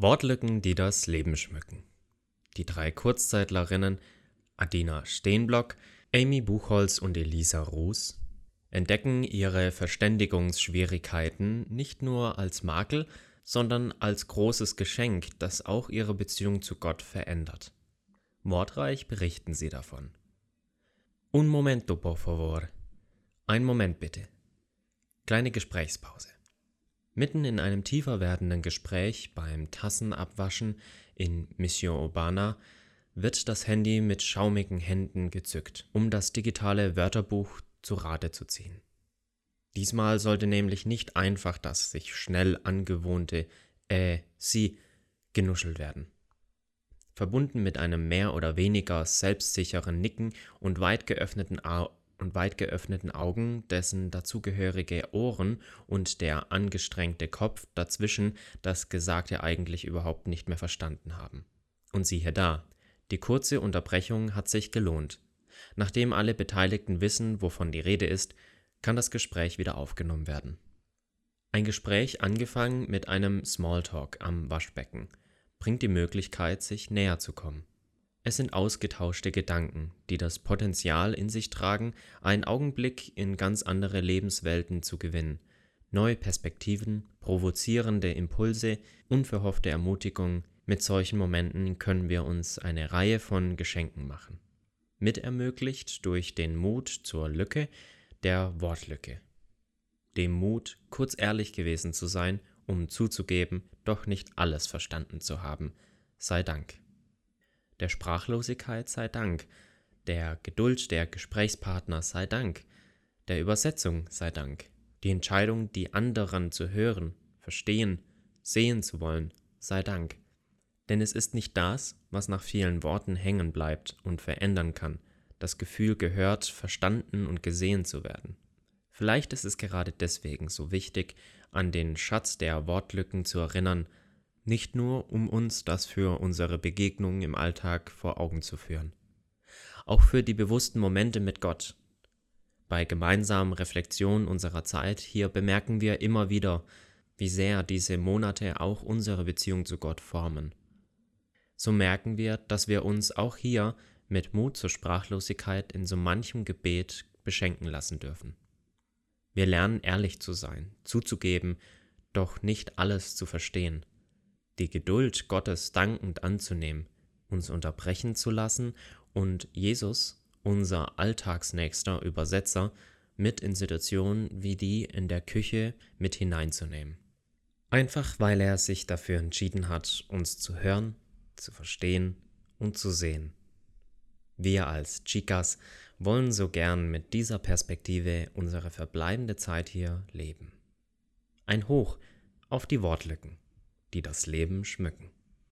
Wortlücken, die das Leben schmücken. Die drei Kurzzeitlerinnen Adina Steenblock, Amy Buchholz und Elisa Ruß entdecken ihre Verständigungsschwierigkeiten nicht nur als Makel, sondern als großes Geschenk, das auch ihre Beziehung zu Gott verändert. Wortreich berichten sie davon. Un momento, por favor. Ein Moment bitte. Kleine Gesprächspause. Mitten in einem tiefer werdenden Gespräch beim Tassenabwaschen in Mission Urbana wird das Handy mit schaumigen Händen gezückt, um das digitale Wörterbuch zu Rate zu ziehen. Diesmal sollte nämlich nicht einfach das sich schnell angewohnte äh, sie genuschelt werden. Verbunden mit einem mehr oder weniger selbstsicheren Nicken und weit geöffneten, Au und weit geöffneten Augen, dessen dazugehörige Ohren und der angestrengte Kopf dazwischen das Gesagte eigentlich überhaupt nicht mehr verstanden haben. Und siehe da, die kurze Unterbrechung hat sich gelohnt. Nachdem alle Beteiligten wissen, wovon die Rede ist, kann das Gespräch wieder aufgenommen werden. Ein Gespräch angefangen mit einem Smalltalk am Waschbecken bringt die Möglichkeit, sich näher zu kommen. Es sind ausgetauschte Gedanken, die das Potenzial in sich tragen, einen Augenblick in ganz andere Lebenswelten zu gewinnen, neue Perspektiven, provozierende Impulse, unverhoffte Ermutigung, mit solchen Momenten können wir uns eine Reihe von Geschenken machen. Mit ermöglicht durch den Mut zur Lücke der Wortlücke. Dem Mut, kurz ehrlich gewesen zu sein, um zuzugeben, doch nicht alles verstanden zu haben, sei Dank. Der Sprachlosigkeit sei Dank, der Geduld der Gesprächspartner sei Dank, der Übersetzung sei Dank, die Entscheidung, die anderen zu hören, verstehen, sehen zu wollen, sei Dank. Denn es ist nicht das, was nach vielen Worten hängen bleibt und verändern kann, das Gefühl gehört, verstanden und gesehen zu werden. Vielleicht ist es gerade deswegen so wichtig, an den Schatz der Wortlücken zu erinnern, nicht nur um uns das für unsere Begegnungen im Alltag vor Augen zu führen. Auch für die bewussten Momente mit Gott. Bei gemeinsamen Reflexionen unserer Zeit hier bemerken wir immer wieder, wie sehr diese Monate auch unsere Beziehung zu Gott formen. So merken wir, dass wir uns auch hier mit Mut zur Sprachlosigkeit in so manchem Gebet beschenken lassen dürfen. Wir lernen ehrlich zu sein, zuzugeben, doch nicht alles zu verstehen, die Geduld Gottes dankend anzunehmen, uns unterbrechen zu lassen und Jesus, unser alltagsnächster Übersetzer, mit in Situationen wie die in der Küche mit hineinzunehmen. Einfach weil er sich dafür entschieden hat, uns zu hören, zu verstehen und zu sehen. Wir als Chicas wollen so gern mit dieser Perspektive unsere verbleibende Zeit hier leben. Ein Hoch auf die Wortlücken, die das Leben schmücken.